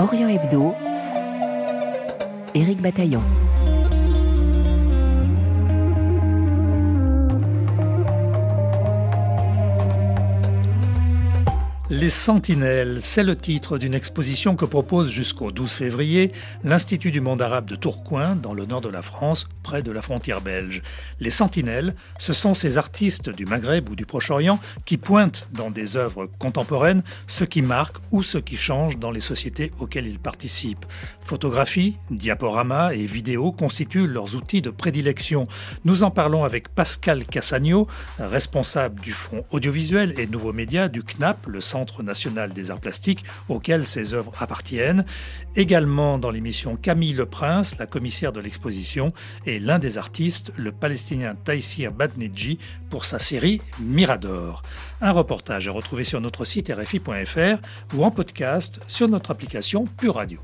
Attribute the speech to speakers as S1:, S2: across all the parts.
S1: Orient Hebdo, Éric Bataillon.
S2: Les Sentinelles, c'est le titre d'une exposition que propose jusqu'au 12 février l'Institut du monde arabe de Tourcoing, dans le nord de la France, près de la frontière belge. Les Sentinelles, ce sont ces artistes du Maghreb ou du Proche-Orient qui pointent dans des œuvres contemporaines ce qui marque ou ce qui change dans les sociétés auxquelles ils participent. Photographie, diaporamas et vidéos constituent leurs outils de prédilection. Nous en parlons avec Pascal Cassagno, responsable du Fonds audiovisuel et nouveaux médias du CNAP, le Centre Centre national des arts plastiques auquel ces œuvres appartiennent. Également dans l'émission Camille Le Prince, la commissaire de l'exposition, et l'un des artistes, le Palestinien Taïsir Badneji, pour sa série Mirador. Un reportage à retrouver sur notre site rfi.fr ou en podcast sur notre application Pure Radio.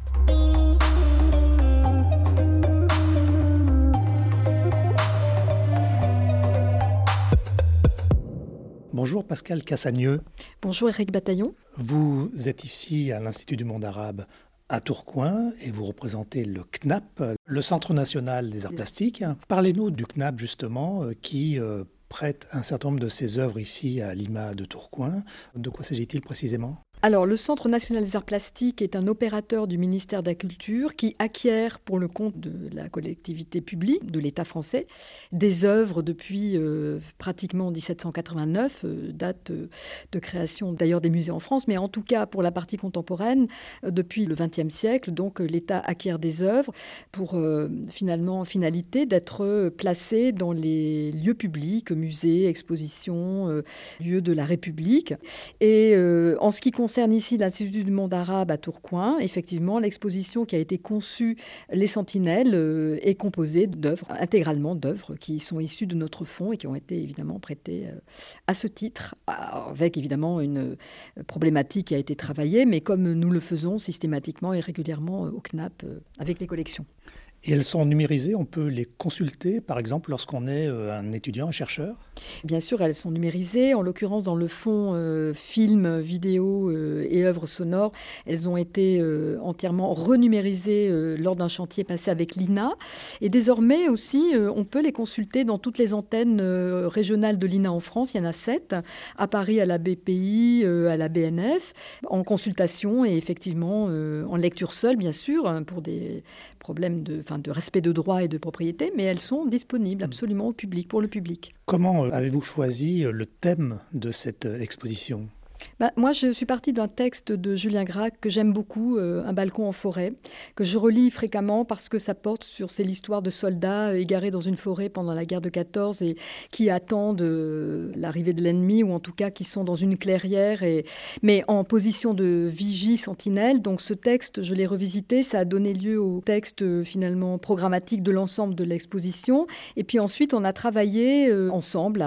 S2: Bonjour Pascal Cassagneux.
S3: Bonjour Eric Bataillon.
S2: Vous êtes ici à l'Institut du monde arabe à Tourcoing et vous représentez le CNAP, le Centre national des arts plastiques. Parlez-nous du CNAP justement euh, qui euh, prête un certain nombre de ses œuvres ici à l'IMA de Tourcoing. De quoi s'agit-il précisément?
S3: Alors, le Centre national des arts plastiques est un opérateur du ministère de la Culture qui acquiert pour le compte de la collectivité publique, de l'État français, des œuvres depuis euh, pratiquement 1789, euh, date euh, de création d'ailleurs des musées en France, mais en tout cas pour la partie contemporaine, depuis le XXe siècle. Donc, l'État acquiert des œuvres pour finalement finalité d'être placées dans les lieux publics, musées, expositions, lieux de la République. Et en ce qui concerne concerne ici l'Institut du monde arabe à Tourcoing, effectivement, l'exposition qui a été conçue, Les Sentinelles, euh, est composée d'œuvres, intégralement d'œuvres qui sont issues de notre fonds et qui ont été évidemment prêtées euh, à ce titre, avec évidemment une euh, problématique qui a été travaillée, mais comme nous le faisons systématiquement et régulièrement au CNAP avec les collections.
S2: Et elles sont numérisées, on peut les consulter, par exemple, lorsqu'on est euh, un étudiant, un chercheur?
S3: Bien sûr, elles sont numérisées. En l'occurrence, dans le fond euh, film, vidéo euh, et œuvres sonores, elles ont été entièrement renumérisées lors d'un chantier passé avec l'INA. Et désormais aussi, on peut les consulter dans toutes les antennes régionales de l'INA en France. Il y en a sept, à Paris, à la BPI, à la BNF, en consultation et effectivement en lecture seule, bien sûr, hein, pour des problèmes de de respect de droit et de propriété, mais elles sont disponibles mm. absolument au public, pour le public.
S2: Comment euh, avez-vous choisi le thème de cette exposition?
S3: Bah, moi, je suis partie d'un texte de Julien Gracq que j'aime beaucoup, euh, Un balcon en forêt, que je relis fréquemment parce que ça porte sur l'histoire de soldats euh, égarés dans une forêt pendant la guerre de 14 et qui attendent euh, l'arrivée de l'ennemi ou en tout cas qui sont dans une clairière, et, mais en position de vigie sentinelle. Donc ce texte, je l'ai revisité, ça a donné lieu au texte finalement programmatique de l'ensemble de l'exposition. Et puis ensuite, on a travaillé ensemble,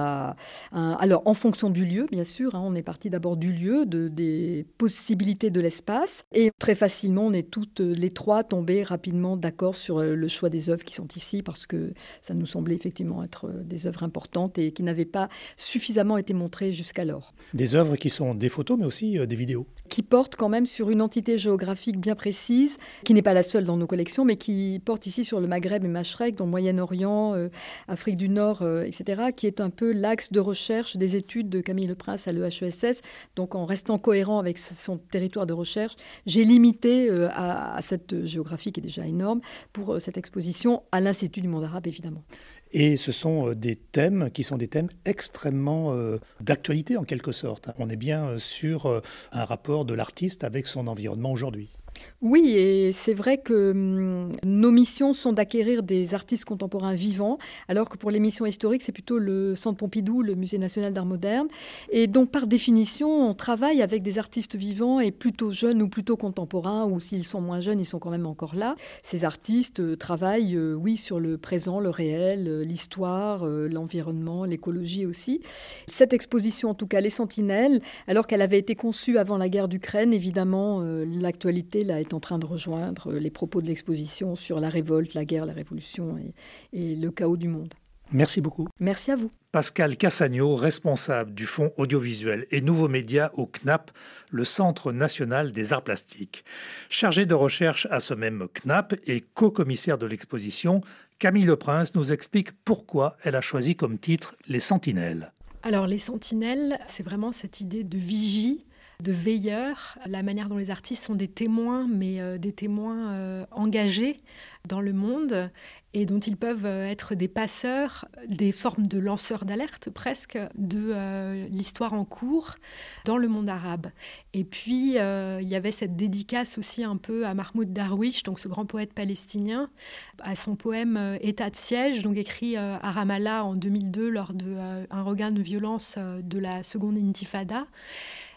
S3: alors en fonction du lieu, bien sûr. Hein, on est parti d'abord du lieu, de, des possibilités de l'espace. Et très facilement, on est toutes les trois tombées rapidement d'accord sur euh, le choix des œuvres qui sont ici parce que ça nous semblait effectivement être euh, des œuvres importantes et qui n'avaient pas suffisamment été montrées jusqu'alors.
S2: Des œuvres qui sont des photos mais aussi euh, des vidéos.
S3: Qui portent quand même sur une entité géographique bien précise, qui n'est pas la seule dans nos collections, mais qui porte ici sur le Maghreb et Machrek, dans le Moyen-Orient, Afrique du Nord, etc., qui est un peu l'axe de recherche des études de Camille Leprince à l'EHESS, donc en restant cohérent avec son territoire de recherche, j'ai limité euh, à, cette géographie qui est déjà énorme pour euh, cette exposition à l'Institut du monde arabe, évidemment.
S2: Et ce sont euh, des thèmes qui sont des thèmes extrêmement d'actualité en quelque sorte. On est bien sur un rapport de l'artiste avec son environnement aujourd'hui.
S3: Oui, et c'est vrai que hum, nos missions sont d'acquérir des artistes contemporains vivants, alors que pour les missions historiques, c'est plutôt le Centre Pompidou, le Musée national d'art moderne. Et donc, par définition, on travaille avec des artistes vivants et plutôt jeunes ou plutôt contemporains, ou s'ils sont moins jeunes, ils sont quand même encore là. Ces artistes euh, travaillent, euh, oui, sur le présent, le réel, euh, l'histoire, l'environnement, l'écologie aussi. Cette exposition, en tout cas, Les Sentinelles, alors qu'elle avait été conçue avant la guerre d'Ukraine, évidemment, l'actualité est en train de rejoindre les propos de l'exposition sur la révolte, la guerre, la révolution et, et le chaos du monde.
S2: Merci beaucoup.
S3: Merci à vous.
S2: Pascal Cassagno, responsable du Fonds audiovisuel et nouveaux médias au CNAP, le Centre national des arts plastiques. Chargé de recherche à ce même CNAP et co-commissaire de l'exposition, Camille Leprince nous explique pourquoi elle a choisi comme titre Les Sentinelles.
S1: Alors les Sentinelles, c'est vraiment cette idée de vigie de veilleurs, la manière dont les artistes sont des témoins, mais euh, des témoins euh, engagés dans le monde et dont ils peuvent euh, être des passeurs, des formes de lanceurs d'alerte presque de l'histoire en cours dans le monde arabe. Et puis, il y avait cette dédicace aussi un peu à Mahmoud Darwish, donc ce grand poète palestinien, à son poème État de siège, donc écrit à Ramallah en 2002 lors d'un regain de violence de la seconde intifada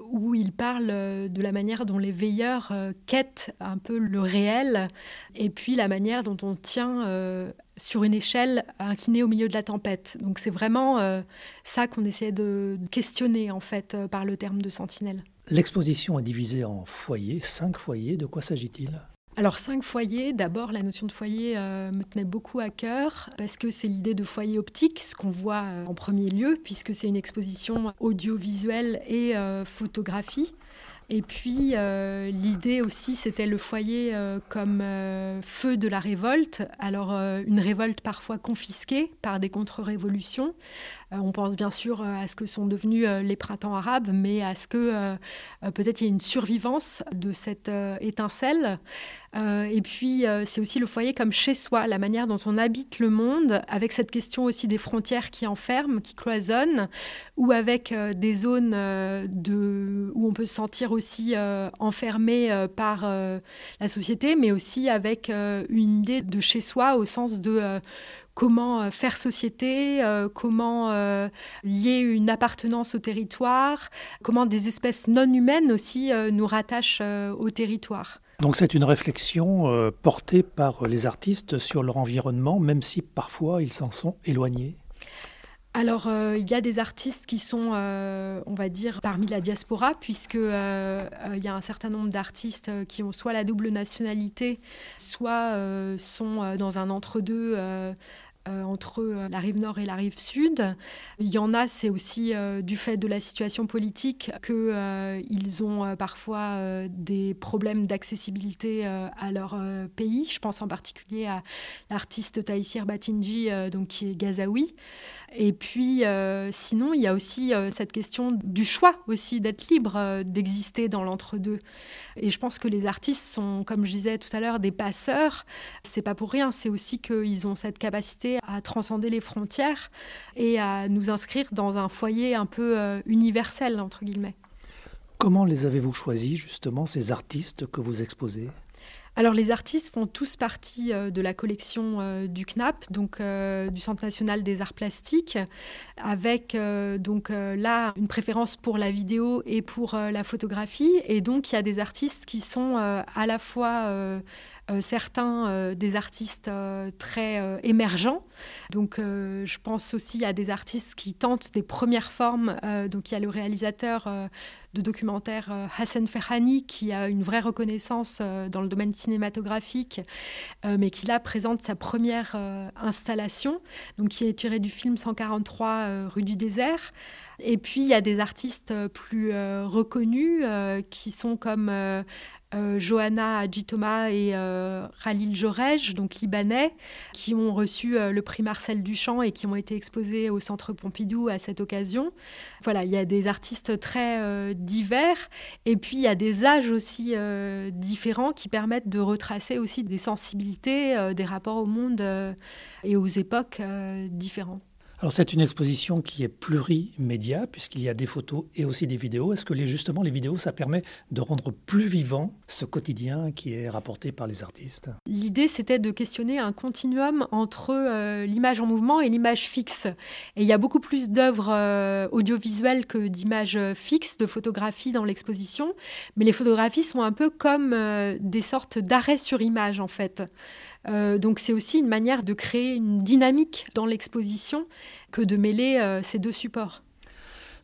S1: où il parle euh, de la manière dont les veilleurs euh, quêtent un peu le réel, et puis la manière dont on tient euh, sur une échelle inclinée au milieu de la tempête. Donc c'est vraiment ça qu'on essaie de questionner en fait par le terme de sentinelle.
S2: L'exposition est divisée en foyers, cinq foyers. De quoi s'agit-il?
S1: Alors cinq foyers, d'abord la notion de foyer euh, me tenait beaucoup à cœur parce que c'est l'idée de foyer optique, ce qu'on voit euh, en premier lieu puisque c'est une exposition audiovisuelle et euh, photographie. Et puis l'idée aussi, c'était le foyer comme feu de la révolte. Alors une révolte parfois confisquée par des contre-révolutions. On pense bien sûr à ce que sont devenus les printemps arabes, mais à ce que peut-être il y a une survivance de cette étincelle. Euh, et puis, euh, c'est aussi le foyer comme chez soi, la manière dont on habite le monde, avec cette question aussi des frontières qui enferment, qui cloisonnent, ou avec euh, des zones de, où on peut se sentir aussi enfermé par la société, mais aussi avec une idée de chez soi au sens de comment faire société, comment lier une appartenance au territoire, comment des espèces non humaines aussi nous rattachent au territoire.
S2: Donc c'est une réflexion euh, portée par les artistes sur leur environnement, même si parfois ils s'en sont éloignés
S1: alors, euh, il y a des artistes qui sont, euh, on va dire, parmi la diaspora, puisqu'il il y a un certain nombre d'artistes qui ont soit la double nationalité, soit sont dans un entre-deux euh, entre euh, la rive nord et la rive sud. Il y en a, c'est aussi euh, du fait de la situation politique qu'ils ont parfois des problèmes d'accessibilité à leur pays. Je pense en particulier à l'artiste Taïsir Batinji, donc, qui est gazaoui. Et puis, euh, sinon, il y a aussi euh, cette question du choix aussi d'être libre, euh, d'exister dans l'entre-deux. Et je pense que les artistes sont, comme je disais tout à l'heure, des passeurs. C'est pas pour rien. C'est aussi qu'ils ont cette capacité à transcender les frontières et à nous inscrire dans un foyer un peu universel entre guillemets.
S2: Comment les avez-vous choisis justement ces artistes que vous exposez?
S1: Alors les artistes font tous partie euh, de la collection euh, du CNAP, donc euh, du Centre national des arts plastiques, avec donc là une préférence pour la vidéo et pour la photographie. Et donc il y a des artistes qui sont à la fois certains euh, des artistes euh, très émergents. Donc, je pense aussi à des artistes qui tentent des premières formes. donc, il y a le réalisateur de documentaire Hassan Ferhani qui a une vraie reconnaissance dans le domaine cinématographique, mais qui là présente sa première installation, donc qui est tirée du film 143 rue du désert. Et puis il y a des artistes plus reconnus qui sont comme euh, Johanna Adjitoma et euh, Khalil Jorej, donc libanais, qui ont reçu euh, le prix Marcel Duchamp et qui ont été exposés au Centre Pompidou à cette occasion. Voilà, il y a des artistes très divers et puis il y a des âges aussi différents qui permettent de retracer aussi des sensibilités, des rapports au monde et aux époques différentes.
S2: Alors c'est une exposition qui est plurimédia puisqu'il y a des photos et aussi des vidéos. Est-ce que justement les vidéos, ça permet de rendre plus vivant ce quotidien qui est rapporté par les artistes?
S1: L'idée c'était de questionner un continuum entre euh, l'image en mouvement et l'image fixe. Et il y a beaucoup plus d'œuvres euh, audiovisuelles que d'images fixes, de photographies dans l'exposition. Mais les photographies sont un peu comme euh, des sortes d'arrêts sur image en fait. Euh, donc c'est aussi une manière de créer une dynamique dans l'exposition que de mêler euh, ces deux supports.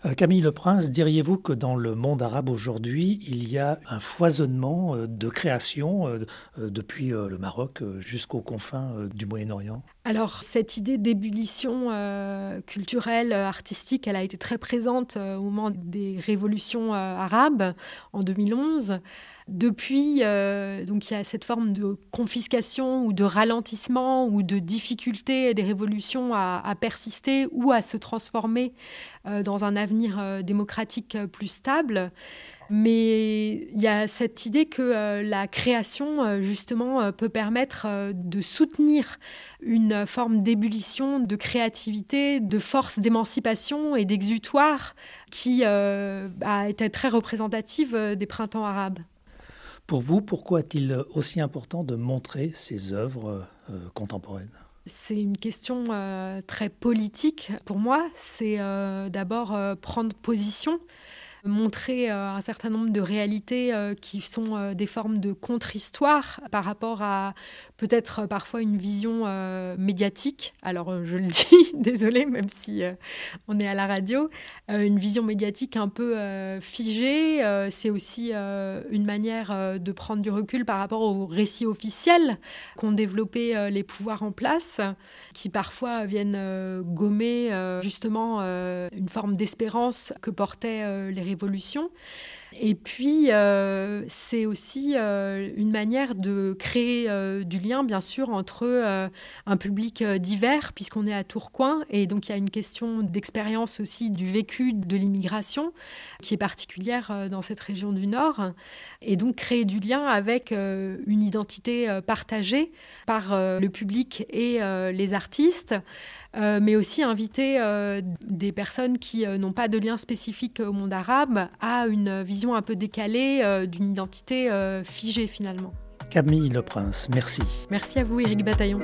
S2: Euh, Camille Le Prince, diriez-vous que dans le monde arabe aujourd'hui, il y a un foisonnement de création depuis le Maroc jusqu'aux confins du Moyen-Orient?
S1: Alors cette idée d'ébullition euh, culturelle, artistique, elle a été très présente au moment des révolutions arabes en 2011. Depuis, donc il y a cette forme de confiscation ou de ralentissement ou de difficulté des révolutions à, persister ou à se transformer dans un avenir démocratique plus stable. Mais il y a cette idée que euh, la création, euh, justement, euh, peut permettre de soutenir une forme d'ébullition, de créativité, de force d'émancipation et d'exutoire qui a été très représentative des printemps arabes.
S2: Pour vous, pourquoi est-il aussi important de montrer ces œuvres contemporaines?
S1: C'est une question très politique pour moi. C'est d'abord prendre position montrer euh, un certain nombre de réalités euh, qui sont euh, des formes de contre-histoire par rapport à peut-être parfois une vision médiatique. Alors je le dis, désolé, même si on est à la radio, une vision médiatique un peu figée. c'est aussi une manière de prendre du recul par rapport aux récits officiels qu'ont développé les pouvoirs en place, qui parfois viennent gommer justement une forme d'espérance que portaient les révolution. Et puis, euh, c'est aussi euh, une manière de créer euh, du lien, bien sûr, entre un public divers, puisqu'on est à Tourcoing. Et donc, il y a une question d'expérience aussi du vécu de l'immigration, qui est particulière dans cette région du Nord. Et donc, créer du lien avec une identité partagée par le public et les artistes. mais aussi inviter des personnes qui n'ont pas de lien spécifique au monde arabe à une vision un peu décalée euh, d'une identité euh, figée finalement.
S2: Camille Le Prince, merci.
S1: Merci à vous, Éric Bataillon.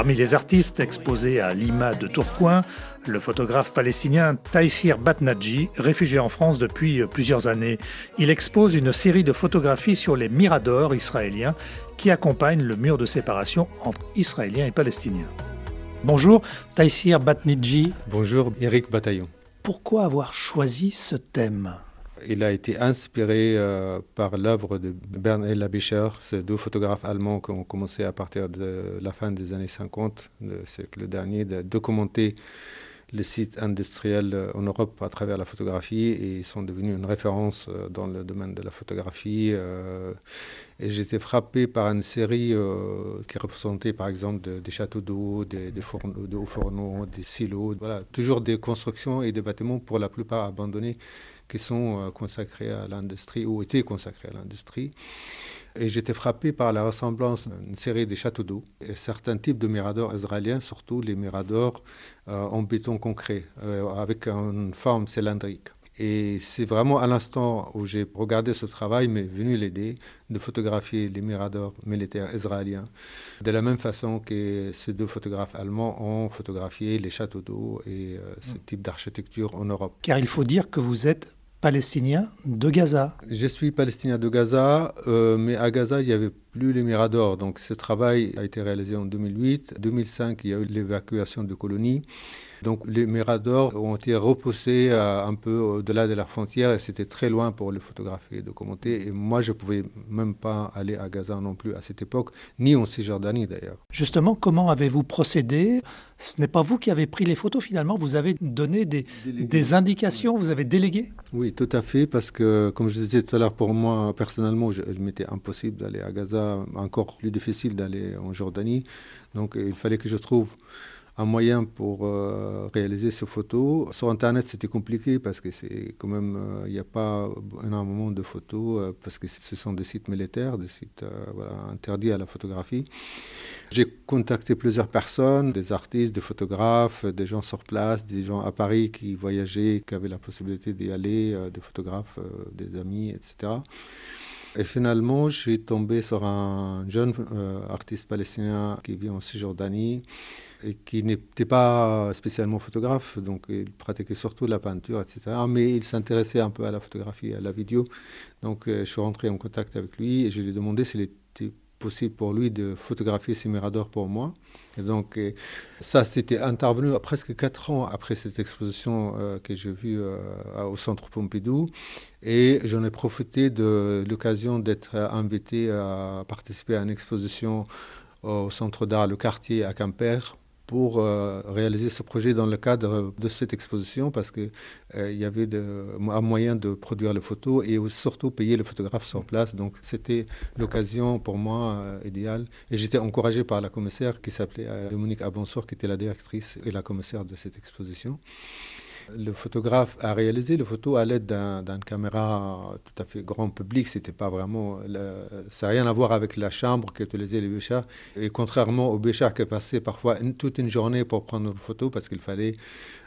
S2: Parmi les artistes exposés à Lima de Tourcoing, le photographe palestinien Taïsir Batnadji, réfugié en France depuis plusieurs années. Il expose une série de photographies sur les miradors israéliens qui accompagnent le mur de séparation entre Israéliens et Palestiniens. Bonjour Taïsir Batnadji.
S4: Bonjour Eric Bataillon.
S2: Pourquoi avoir choisi ce thème?
S4: Il a été inspiré euh, par l'œuvre de Bern El Abischer, ces deux photographes allemands qui ont commencé à partir de la fin des années 50, du siècle dernier, de documenter les sites industriels euh, en Europe à travers la photographie et ils sont devenus une référence euh, dans le domaine de la photographie. et j'étais frappé par une série qui représentait par exemple des châteaux d'eau, des, des hauts fourneaux, des silos, voilà, toujours des constructions et des bâtiments pour la plupart abandonnés qui sont euh, consacrés à l'industrie ou étaient consacrés à l'industrie. Et j'étais frappé par la ressemblance d'une série de châteaux d'eau et certains types de miradors israéliens, surtout les miradors euh, en béton concret, euh, avec une forme cylindrique. Et c'est vraiment à l'instant où j'ai regardé ce travail m'est venue l'idée de photographier les miradors militaires israéliens, de la même façon que ces deux photographes allemands ont photographié les châteaux d'eau et ce mm. type d'architecture en Europe.
S2: Car il faut dire que vous êtes palestinien de Gaza.
S4: Je suis palestinien de Gaza, euh, mais à Gaza, il n'y avait plus les miradors. Donc ce travail a été réalisé en 2008. En 2005, il y a eu l'évacuation de colonies. Donc les miradors ont été repoussés un peu au-delà de la frontière et c'était très loin pour les photographier et documenter. Et moi, je ne pouvais même pas aller à Gaza non plus à cette époque, ni en Cisjordanie d'ailleurs.
S2: Justement, comment avez-vous procédé? Ce n'est pas vous qui avez pris les photos finalement, vous avez donné des, des indications, vous avez délégué?
S4: Oui, tout à fait, parce que comme je disais tout à l'heure, pour moi personnellement, il m'était impossible d'aller à Gaza, encore plus difficile d'aller en Jordanie. Donc il fallait que je trouve un moyen pour euh, réaliser ces photos. Sur Internet, c'était compliqué parce que c'est quand même, euh, il n'y a pas énormément de photos euh, parce que ce sont des sites militaires, des sites interdits à la photographie. J'ai contacté plusieurs personnes, des artistes, des photographes, des gens sur place, des gens à Paris qui voyageaient, qui avaient la possibilité d'y aller, des photographes, des amis, etc. Et finalement, je suis tombé sur un jeune artiste palestinien qui vit en Cisjordanie et qui n'était pas spécialement photographe, donc il pratiquait surtout la peinture, etc. Mais il s'intéressait un peu à la photographie à la vidéo. Donc euh, je suis rentré en contact avec lui et je lui ai demandé s'il était possible pour lui de photographier ces miradors pour moi. Et donc euh, ça, c'était intervenu presque quatre ans après cette exposition euh, que j'ai vue au Centre Pompidou. Et j'en ai profité de l'occasion d'être invité à participer à une exposition au Centre d'art Le Quartier à Quimper pour euh, réaliser ce projet dans le cadre de cette exposition parce qu'il euh, y avait un moyen de produire les photos et surtout payer le photographe sur place. Donc c'était l'occasion pour moi euh, idéale. Et j'étais encouragé par la commissaire qui s'appelait Dominique Abonsor, qui était la directrice et la commissaire de cette exposition. Le photographe a réalisé les photos à l'aide d'une caméra tout à fait grand public. C'était pas vraiment, ça n'a rien à voir avec la chambre qu'utilisaient les Béchards. Et contrairement aux Béchards qui passaient parfois toute une journée pour prendre une photo parce qu'il fallait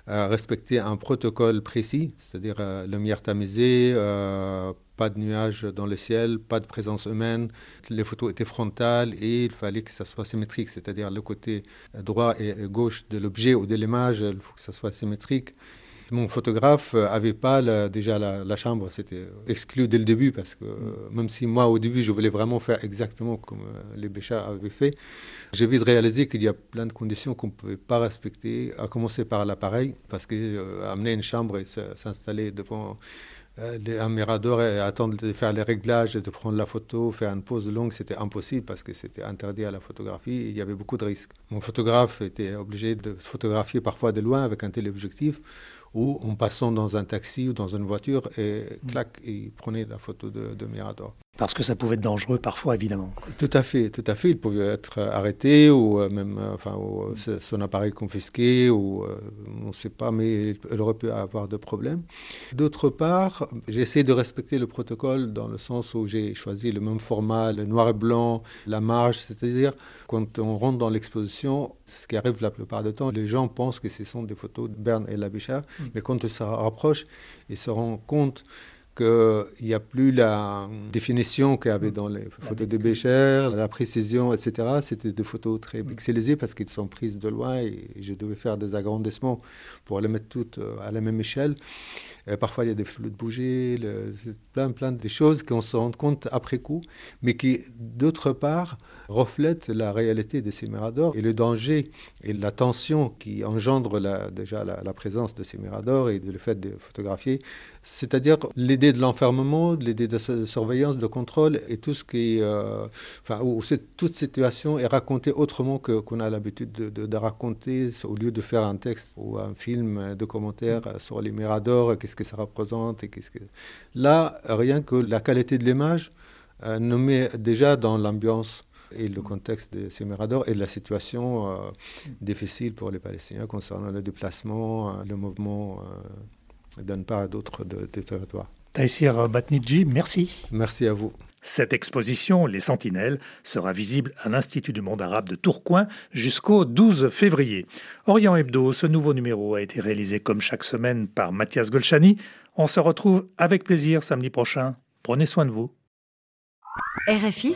S4: euh, respecter un protocole précis, c'est-à-dire euh, lumière tamisée, euh, pas de nuages dans le ciel, pas de présence humaine. Les photos étaient frontales et il fallait que ça soit symétrique, c'est-à-dire le côté droit et gauche de l'objet ou de l'image, il faut que ça soit symétrique. Mon photographe n'avait pas déjà la, chambre, c'était exclu dès le début parce que même si moi au début je voulais vraiment faire exactement comme euh, les Béchards avaient fait, j'ai vite réalisé qu'il y a plein de conditions qu'on ne pouvait pas respecter, à commencer par l'appareil parce qu'amener euh, une chambre et s'installer devant euh, un mirador et attendre de faire les réglages et de prendre la photo, faire une pause longue, c'était impossible parce que c'était interdit à la photographie il y avait beaucoup de risques. Mon photographe était obligé de photographier parfois de loin avec un téléobjectif ou en passant dans un taxi ou dans une voiture et clac, il prenait la photo de, de Mirador.
S2: Parce que ça pouvait être dangereux parfois, évidemment.
S4: Tout à fait, tout à fait. Il pouvait être arrêté ou euh, même euh, enfin, son appareil confisqué ou euh, on ne sait pas, mais il aurait pu avoir de problèmes. D'autre part, j'ai essayé de respecter le protocole dans le sens où j'ai choisi le même format, le noir et blanc, la marge, c'est-à-dire quand on rentre dans l'exposition, ce qui arrive la plupart du temps, les gens pensent que ce sont des photos de Berne et Labichard, mm. mais quand on se rapproche, ils se rendent compte qu'il n'y a plus la définition qu'il y avait dans les photos de Bécher, la précision, etc. C'était des photos très mm. pixelisées parce qu'elles sont prises de loin et je devais faire des agrandissements pour les mettre toutes euh, à la même échelle. Et parfois, il y a des flous de bougies, plein, plein de choses qu'on se rend compte après coup, mais qui, d'autre part, reflètent la réalité de ces miradors et le danger et la tension qui engendre déjà la, la, présence de ces miradors et le fait de photographier c'est-à-dire l'idée de l'enfermement, l'idée de surveillance, de contrôle et tout ce qui, euh, enfin, où toute situation est racontée autrement que qu'on a l'habitude de, raconter, au lieu de faire un texte ou un film de commentaires sur les miradors, qu'est-ce que ça représente et qu'est-ce que là, rien que la qualité de l'image euh, nous met déjà dans l'ambiance et le contexte de ces miradors et la situation euh, difficile pour les Palestiniens concernant le déplacement, le mouvement d'une part à d'autre de, de territoires.
S2: Taïsir Batnidji, merci.
S4: Merci à vous.
S2: Cette exposition, Les Sentinelles, sera visible à l'Institut du monde arabe de Tourcoing jusqu'au 12 février. Orient Hebdo, ce nouveau numéro a été réalisé comme chaque semaine par Mathias Golchani. On se retrouve avec plaisir samedi prochain. Prenez soin de vous.
S5: RFI